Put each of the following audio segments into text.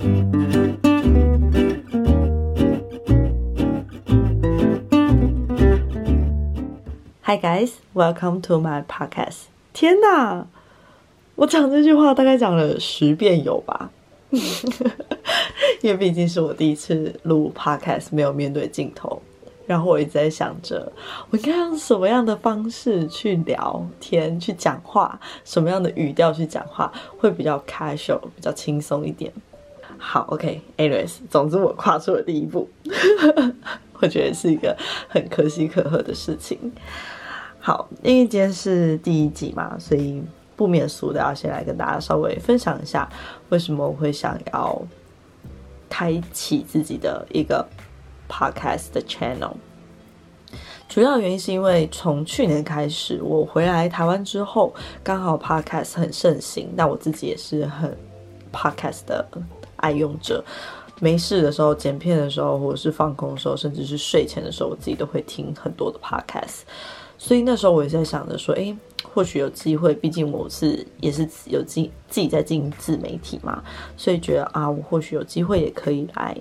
Hi guys, welcome to my podcast。天哪，我讲这句话大概讲了十遍有吧？因为毕竟是我第一次录 podcast，没有面对镜头。然后我一直在想着，我应该用什么样的方式去聊天、去讲话，什么样的语调去讲话会比较 casual、比较轻松一点。好，OK，anyways，总之我跨出了第一步，我觉得是一个很可喜可贺的事情。好，因为今天是第一集嘛，所以不免俗的要先来跟大家稍微分享一下，为什么我会想要开启自己的一个。Podcast 的 channel，主要原因是因为从去年开始，我回来台湾之后，刚好 Podcast 很盛行，那我自己也是很 Podcast 的爱用者。没事的时候、剪片的时候，或者是放空的时候，甚至是睡前的时候，我自己都会听很多的 Podcast。所以那时候我也在想着说，哎，或许有机会，毕竟我是也是有自自己在经营自媒体嘛，所以觉得啊，我或许有机会也可以来。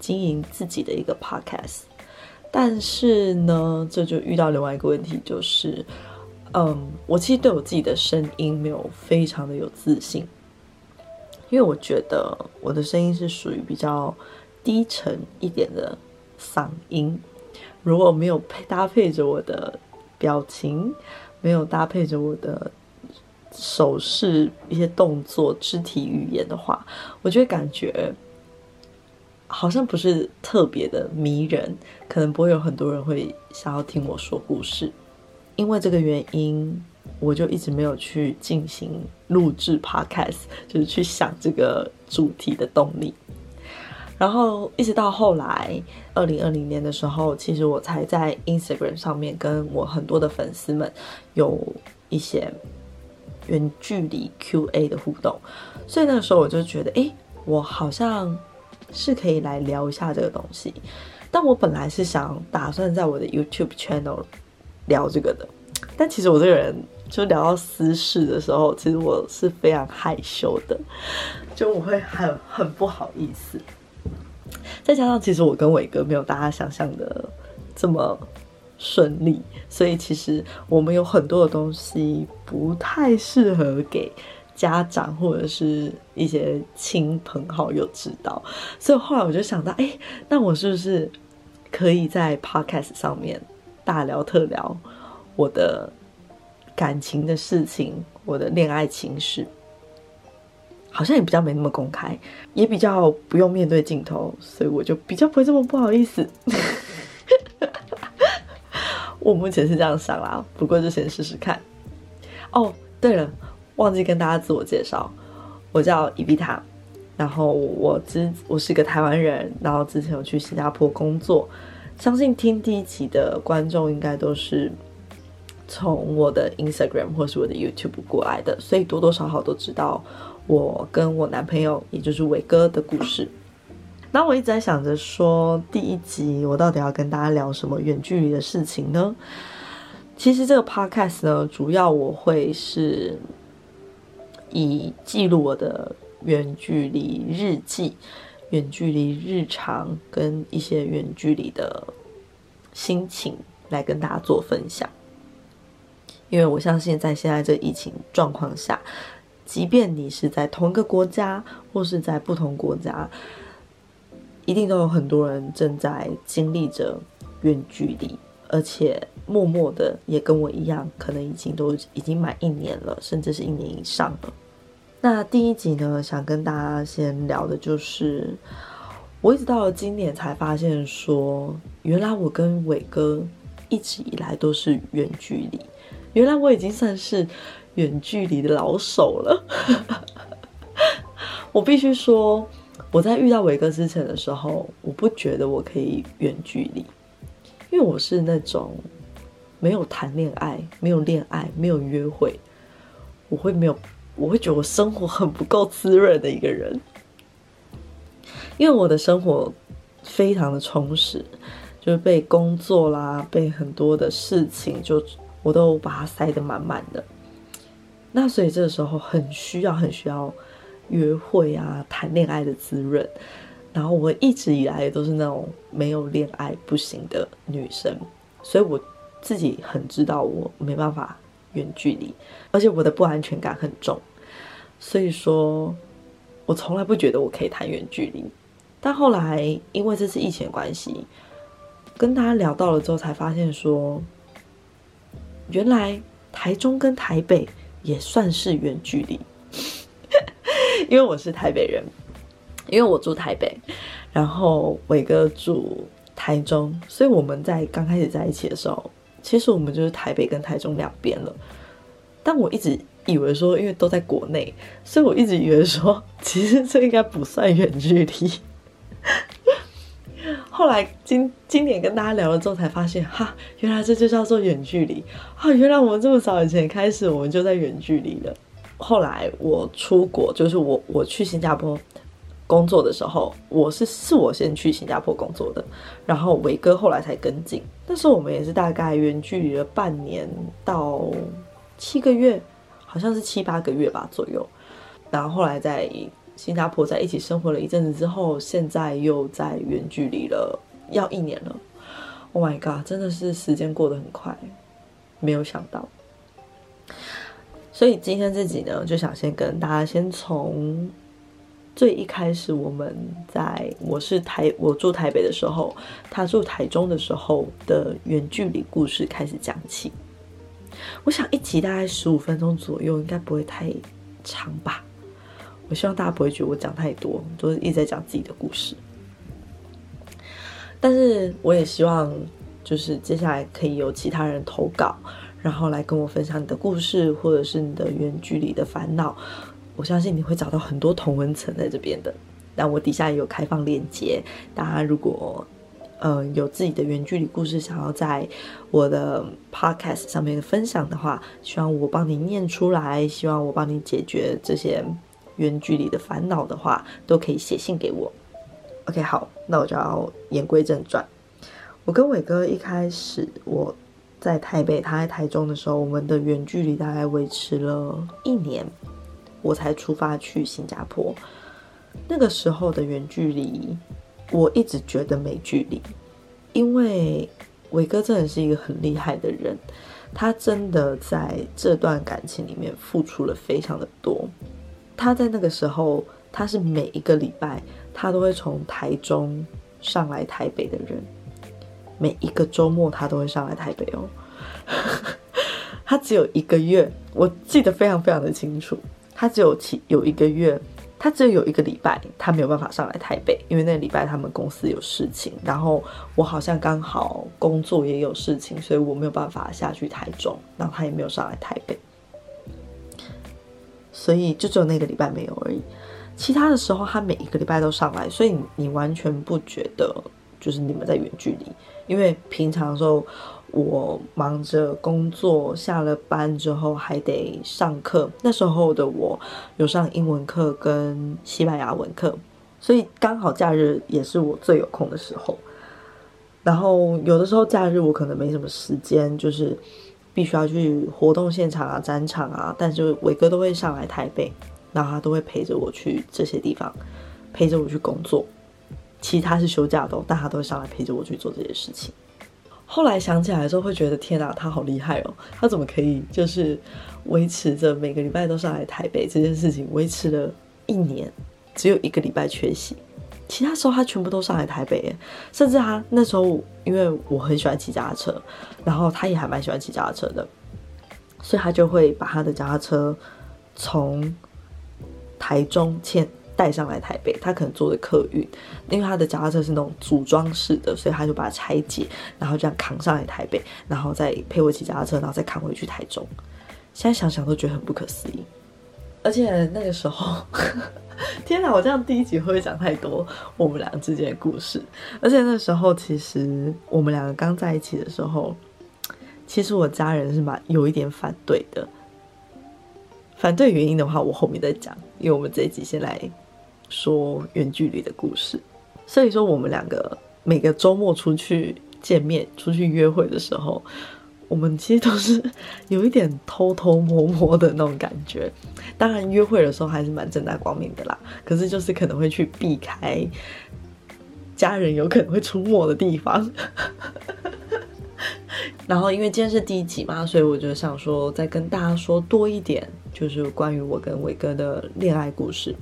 经营自己的一个 podcast，但是呢，这就遇到另外一个问题，就是，嗯，我其实对我自己的声音没有非常的有自信，因为我觉得我的声音是属于比较低沉一点的嗓音，如果没有配搭配着我的表情，没有搭配着我的手势、一些动作、肢体语言的话，我就会感觉。好像不是特别的迷人，可能不会有很多人会想要听我说故事。因为这个原因，我就一直没有去进行录制 podcast，就是去想这个主题的动力。然后一直到后来，二零二零年的时候，其实我才在 Instagram 上面跟我很多的粉丝们有一些远距离 QA 的互动，所以那个时候我就觉得，哎，我好像。是可以来聊一下这个东西，但我本来是想打算在我的 YouTube channel 聊这个的，但其实我这个人就聊到私事的时候，其实我是非常害羞的，就我会很很不好意思。再加上其实我跟伟哥没有大家想象的这么顺利，所以其实我们有很多的东西不太适合给。家长或者是一些亲朋好友知道，所以后来我就想到，哎，那我是不是可以在 podcast 上面大聊特聊我的感情的事情，我的恋爱情史，好像也比较没那么公开，也比较不用面对镜头，所以我就比较不会这么不好意思。我目前是这样想啦，不过就先试试看。哦，对了。忘记跟大家自我介绍，我叫伊比塔，然后我之我是个台湾人，然后之前有去新加坡工作，相信听第一集的观众应该都是从我的 Instagram 或是我的 YouTube 过来的，所以多多少少都知道我跟我男朋友，也就是伟哥的故事。那我一直在想着说，第一集我到底要跟大家聊什么远距离的事情呢？其实这个 Podcast 呢，主要我会是。以记录我的远距离日记、远距离日常跟一些远距离的心情来跟大家做分享。因为我相信，在现在这疫情状况下，即便你是在同一个国家或是在不同国家，一定都有很多人正在经历着远距离，而且默默的也跟我一样，可能已经都已经满一年了，甚至是一年以上了。那第一集呢，想跟大家先聊的就是，我一直到了今年才发现说，原来我跟伟哥一直以来都是远距离，原来我已经算是远距离的老手了。我必须说，我在遇到伟哥之前的时候，我不觉得我可以远距离，因为我是那种没有谈恋爱、没有恋爱、没有约会，我会没有。我会觉得我生活很不够滋润的一个人，因为我的生活非常的充实，就是被工作啦，被很多的事情就我都把它塞得满满的。那所以这个时候很需要很需要约会啊、谈恋爱的滋润。然后我一直以来都是那种没有恋爱不行的女生，所以我自己很知道我没办法远距离，而且我的不安全感很重，所以说，我从来不觉得我可以谈远距离。但后来因为这次疫情的关系，跟大家聊到了之后，才发现说，原来台中跟台北也算是远距离，因为我是台北人。因为我住台北，然后伟哥住台中，所以我们在刚开始在一起的时候，其实我们就是台北跟台中两边了。但我一直以为说，因为都在国内，所以我一直以为说，其实这应该不算远距离。后来今今年跟大家聊了之后，才发现哈，原来这就叫做远距离啊！原来我们这么早以前开始，我们就在远距离了。后来我出国，就是我我去新加坡。工作的时候，我是是我先去新加坡工作的，然后伟哥后来才跟进。那时候我们也是大概远距离了半年到七个月，好像是七八个月吧左右。然后后来在新加坡在一起生活了一阵子之后，现在又在远距离了，要一年了。Oh my god，真的是时间过得很快，没有想到。所以今天这集呢，就想先跟大家先从。最一开始，我们在我是台我住台北的时候，他住台中的时候的远距离故事开始讲起。我想一集大概十五分钟左右，应该不会太长吧。我希望大家不会觉得我讲太多，都是一直在讲自己的故事。但是我也希望，就是接下来可以有其他人投稿，然后来跟我分享你的故事，或者是你的远距离的烦恼。我相信你会找到很多同文层在这边的，但我底下也有开放链接，大家如果呃有自己的远距离故事想要在我的 podcast 上面分享的话，希望我帮你念出来，希望我帮你解决这些远距离的烦恼的话，都可以写信给我。OK，好，那我就要言归正传。我跟伟哥一开始我在台北，他在台中的时候，我们的远距离大概维持了一年。我才出发去新加坡，那个时候的远距离，我一直觉得没距离，因为伟哥真的是一个很厉害的人，他真的在这段感情里面付出了非常的多。他在那个时候，他是每一个礼拜他都会从台中上来台北的人，每一个周末他都会上来台北哦。他只有一个月，我记得非常非常的清楚。他只有其有一个月，他只有有一个礼拜，他没有办法上来台北，因为那礼拜他们公司有事情，然后我好像刚好工作也有事情，所以我没有办法下去台中，然后他也没有上来台北，所以就只有那个礼拜没有而已。其他的时候，他每一个礼拜都上来，所以你完全不觉得就是你们在远距离，因为平常的时候。我忙着工作，下了班之后还得上课。那时候的我有上英文课跟西班牙文课，所以刚好假日也是我最有空的时候。然后有的时候假日我可能没什么时间，就是必须要去活动现场啊、展场啊，但是伟哥都会上来台北，然后他都会陪着我去这些地方，陪着我去工作。其他是休假的，但他都会上来陪着我去做这些事情。后来想起来的时候，会觉得天哪，他好厉害哦！他怎么可以就是维持着每个礼拜都上来台北这件事情，维持了一年，只有一个礼拜缺席，其他时候他全部都上来台北。甚至他那时候，因为我很喜欢骑脚踏车，然后他也还蛮喜欢骑脚踏车的，所以他就会把他的脚踏车从台中迁。带上来台北，他可能坐的客运，因为他的脚踏车是那种组装式的，所以他就把它拆解，然后这样扛上来台北，然后再陪我骑脚踏车，然后再扛回去台中。现在想想都觉得很不可思议。而且那个时候，天哪，我这样第一集会不会讲太多我们俩之间的故事？而且那时候其实我们两个刚在一起的时候，其实我家人是蛮有一点反对的。反对原因的话，我后面再讲，因为我们这一集先来。说远距离的故事，所以说我们两个每个周末出去见面、出去约会的时候，我们其实都是有一点偷偷摸摸的那种感觉。当然，约会的时候还是蛮正大光明的啦。可是就是可能会去避开家人有可能会出没的地方。然后，因为今天是第一集嘛，所以我就想说，再跟大家说多一点，就是关于我跟伟哥的恋爱故事。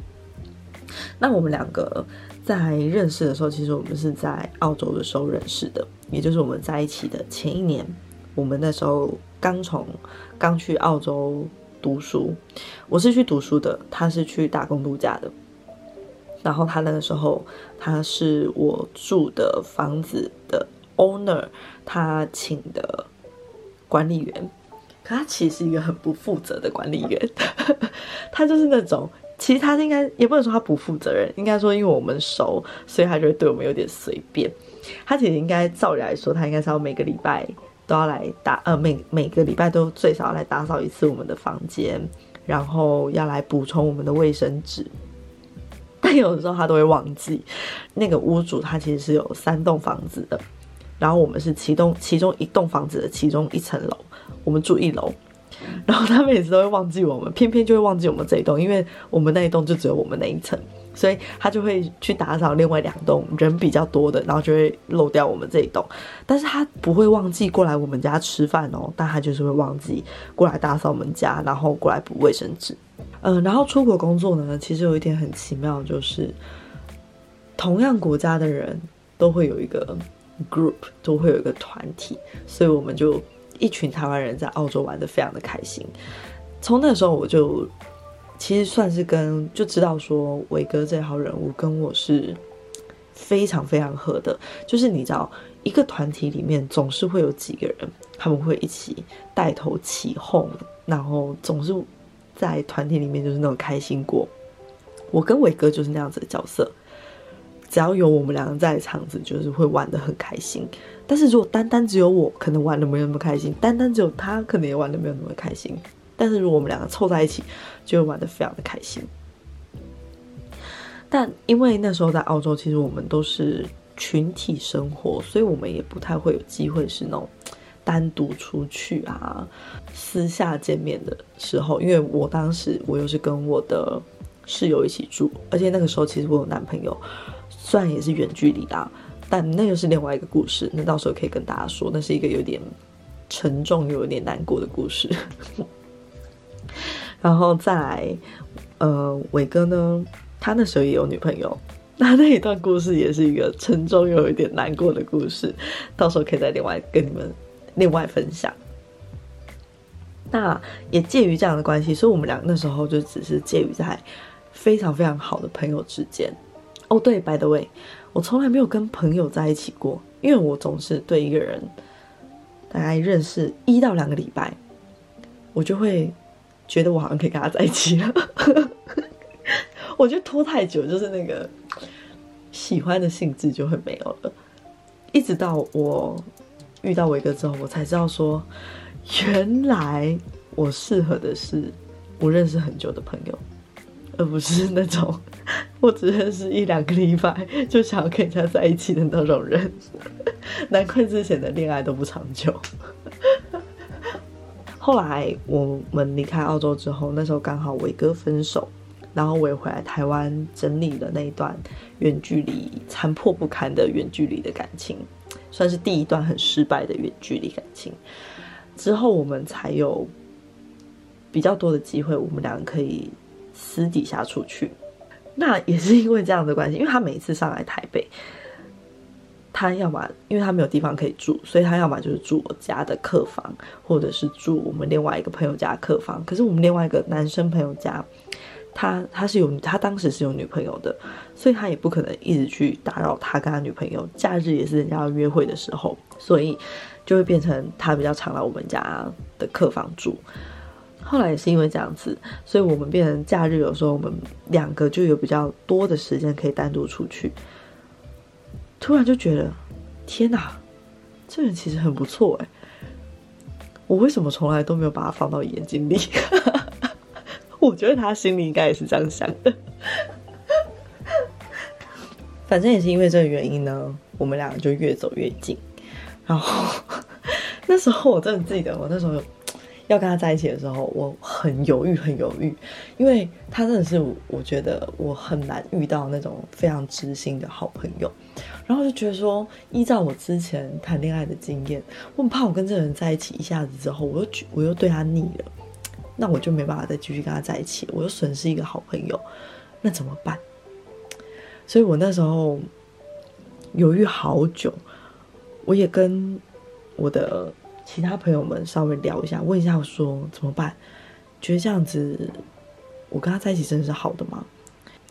那我们两个在认识的时候，其实我们是在澳洲的时候认识的，也就是我们在一起的前一年。我们那时候刚从刚去澳洲读书，我是去读书的，他是去打工度假的。然后他那个时候他是我住的房子的 owner，他请的管理员，可他其实是一个很不负责的管理员，他就是那种。其实他应该也不能说他不负责任，应该说因为我们熟，所以他就会对我们有点随便。他其实应该照理来说，他应该是要每个礼拜都要来打，呃，每每个礼拜都最少来打扫一次我们的房间，然后要来补充我们的卫生纸。但有的时候他都会忘记。那个屋主他其实是有三栋房子的，然后我们是其中其中一栋房子的其中一层楼，我们住一楼。然后他每次都会忘记我们，偏偏就会忘记我们这一栋，因为我们那一栋就只有我们那一层，所以他就会去打扫另外两栋人比较多的，然后就会漏掉我们这一栋。但是他不会忘记过来我们家吃饭哦，但他就是会忘记过来打扫我们家，然后过来补卫生纸。嗯，然后出国工作呢，其实有一点很奇妙，就是同样国家的人都会有一个 group，都会有一个团体，所以我们就。一群台湾人在澳洲玩的非常的开心，从那时候我就其实算是跟就知道说伟哥这号人物跟我是非常非常合的，就是你知道一个团体里面总是会有几个人他们会一起带头起哄，然后总是在团体里面就是那种开心果。我跟伟哥就是那样子的角色，只要有我们两个在场子，就是会玩的很开心。但是如果单单只有我，可能玩的没有那么开心；单单只有他，可能也玩的没有那么开心。但是如果我们两个凑在一起，就会玩的非常的开心。但因为那时候在澳洲，其实我们都是群体生活，所以我们也不太会有机会是那种单独出去啊、私下见面的时候。因为我当时我又是跟我的室友一起住，而且那个时候其实我有男朋友，虽然也是远距离啦。但那又是另外一个故事，那到时候可以跟大家说，那是一个有点沉重又有点难过的故事。然后再来，呃，伟哥呢，他那时候也有女朋友，那那一段故事也是一个沉重又有一点难过的故事，到时候可以再另外跟你们另外分享。那也介于这样的关系，所以我们俩那时候就只是介于在非常非常好的朋友之间。哦，对，by the way。我从来没有跟朋友在一起过，因为我总是对一个人大概认识一到两个礼拜，我就会觉得我好像可以跟他在一起了。我觉得拖太久，就是那个喜欢的性质就会没有了。一直到我遇到伟哥之后，我才知道说，原来我适合的是我认识很久的朋友。而不是那种 我只认识一两个礼拜就想要跟人家在一起的那种人，难怪之前的恋爱都不长久。后来我们离开澳洲之后，那时候刚好伟哥分手，然后我也回来台湾整理了那一段远距离残破不堪的远距离的感情，算是第一段很失败的远距离感情。之后我们才有比较多的机会，我们两个可以。私底下出去，那也是因为这样的关系，因为他每次上来台北，他要么因为他没有地方可以住，所以他要么就是住我家的客房，或者是住我们另外一个朋友家的客房。可是我们另外一个男生朋友家，他他是有他当时是有女朋友的，所以他也不可能一直去打扰他跟他女朋友。假日也是人家要约会的时候，所以就会变成他比较常来我们家的客房住。后来也是因为这样子，所以我们变成假日有时候我们两个就有比较多的时间可以单独出去。突然就觉得，天哪，这人其实很不错哎！我为什么从来都没有把他放到眼睛里？我觉得他心里应该也是这样想的。反正也是因为这个原因呢，我们俩就越走越近。然后 那时候我真的记得，我那时候要跟他在一起的时候，我很犹豫，很犹豫，因为他真的是我觉得我很难遇到那种非常知心的好朋友。然后就觉得说，依照我之前谈恋爱的经验，我很怕我跟这个人在一起一下子之后，我又我又对他腻了，那我就没办法再继续跟他在一起，我又损失一个好朋友，那怎么办？所以我那时候犹豫好久，我也跟我的其他朋友们稍微聊一下，问一下说怎么办？觉得这样子我跟他在一起真的是好的吗？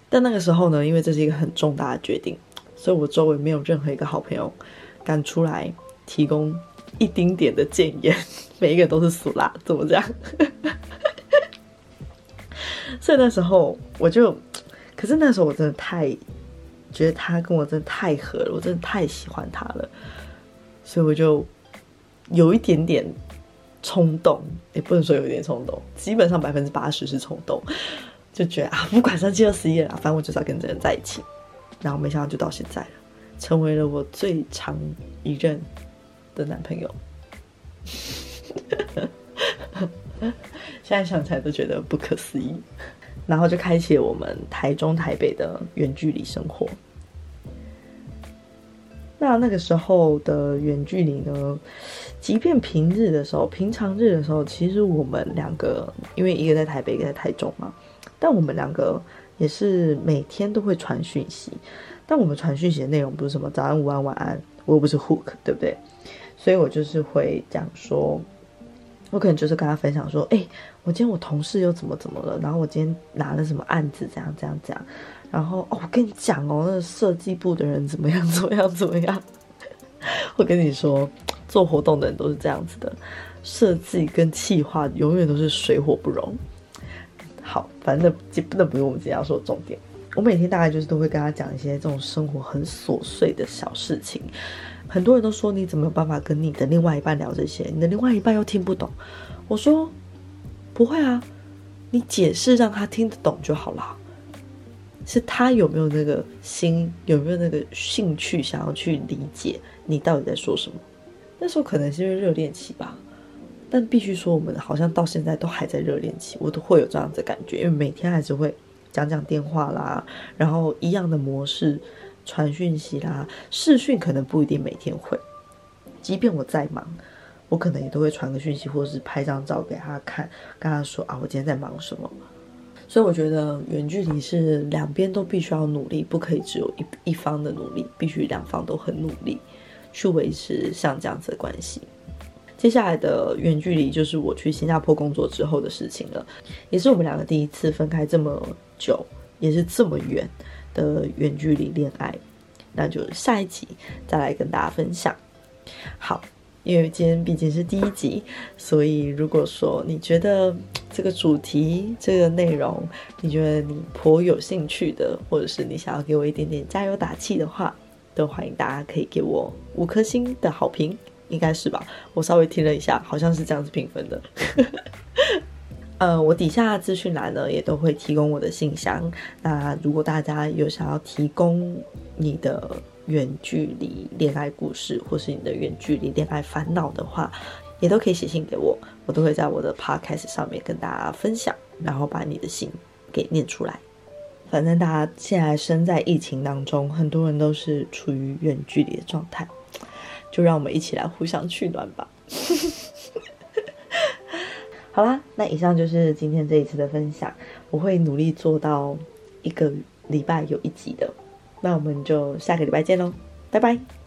但那个时候呢，因为这是一个很重大的决定。所以我周围没有任何一个好朋友敢出来提供一丁点的建言，每一个都是死啦，怎么这样？所以那时候我就，可是那时候我真的太觉得他跟我真的太合了，我真的太喜欢他了，所以我就有一点点冲动，也不能说有一点冲动，基本上百分之八十是冲动，就觉得啊，不管三七二十一了，反正我就是要跟这个人在一起。然后没想到就到现在了，成为了我最长一任的男朋友。现在想起来都觉得不可思议。然后就开启了我们台中台北的远距离生活。那那个时候的远距离呢，即便平日的时候、平常日的时候，其实我们两个因为一个在台北，一个在台中嘛，但我们两个。也是每天都会传讯息，但我们传讯息的内容不是什么早安、午安、晚安，我又不是 hook，对不对？所以我就是会讲说，我可能就是跟他分享说，哎，我今天我同事又怎么怎么了，然后我今天拿了什么案子，这样这样这样，然后哦，我跟你讲哦，那设计部的人怎么样怎么样怎么样，我跟你说，做活动的人都是这样子的，设计跟企划永远都是水火不容。好，反正那那不用我们今天要说重点。我每天大概就是都会跟他讲一些这种生活很琐碎的小事情。很多人都说你怎么有办法跟你的另外一半聊这些？你的另外一半又听不懂。我说不会啊，你解释让他听得懂就好了。是他有没有那个心，有没有那个兴趣想要去理解你到底在说什么？那时候可能是因为热恋期吧。但必须说，我们好像到现在都还在热恋期，我都会有这样子感觉，因为每天还是会讲讲电话啦，然后一样的模式传讯息啦，视讯可能不一定每天会，即便我再忙，我可能也都会传个讯息，或者是拍张照给他看，跟他说啊，我今天在忙什么。所以我觉得远距离是两边都必须要努力，不可以只有一一方的努力，必须两方都很努力去维持像这样子的关系。接下来的远距离就是我去新加坡工作之后的事情了，也是我们两个第一次分开这么久，也是这么远的远距离恋爱。那就下一集再来跟大家分享。好，因为今天毕竟是第一集，所以如果说你觉得这个主题、这个内容，你觉得你颇有兴趣的，或者是你想要给我一点点加油打气的话，都欢迎大家可以给我五颗星的好评。应该是吧，我稍微听了一下，好像是这样子评分的。呃，我底下资讯栏呢也都会提供我的信箱。那如果大家有想要提供你的远距离恋爱故事，或是你的远距离恋爱烦恼的话，也都可以写信给我，我都会在我的 podcast 上面跟大家分享，然后把你的信给念出来。反正大家现在身在疫情当中，很多人都是处于远距离的状态。就让我们一起来互相取暖吧。好啦，那以上就是今天这一次的分享，我会努力做到一个礼拜有一集的。那我们就下个礼拜见喽，拜拜。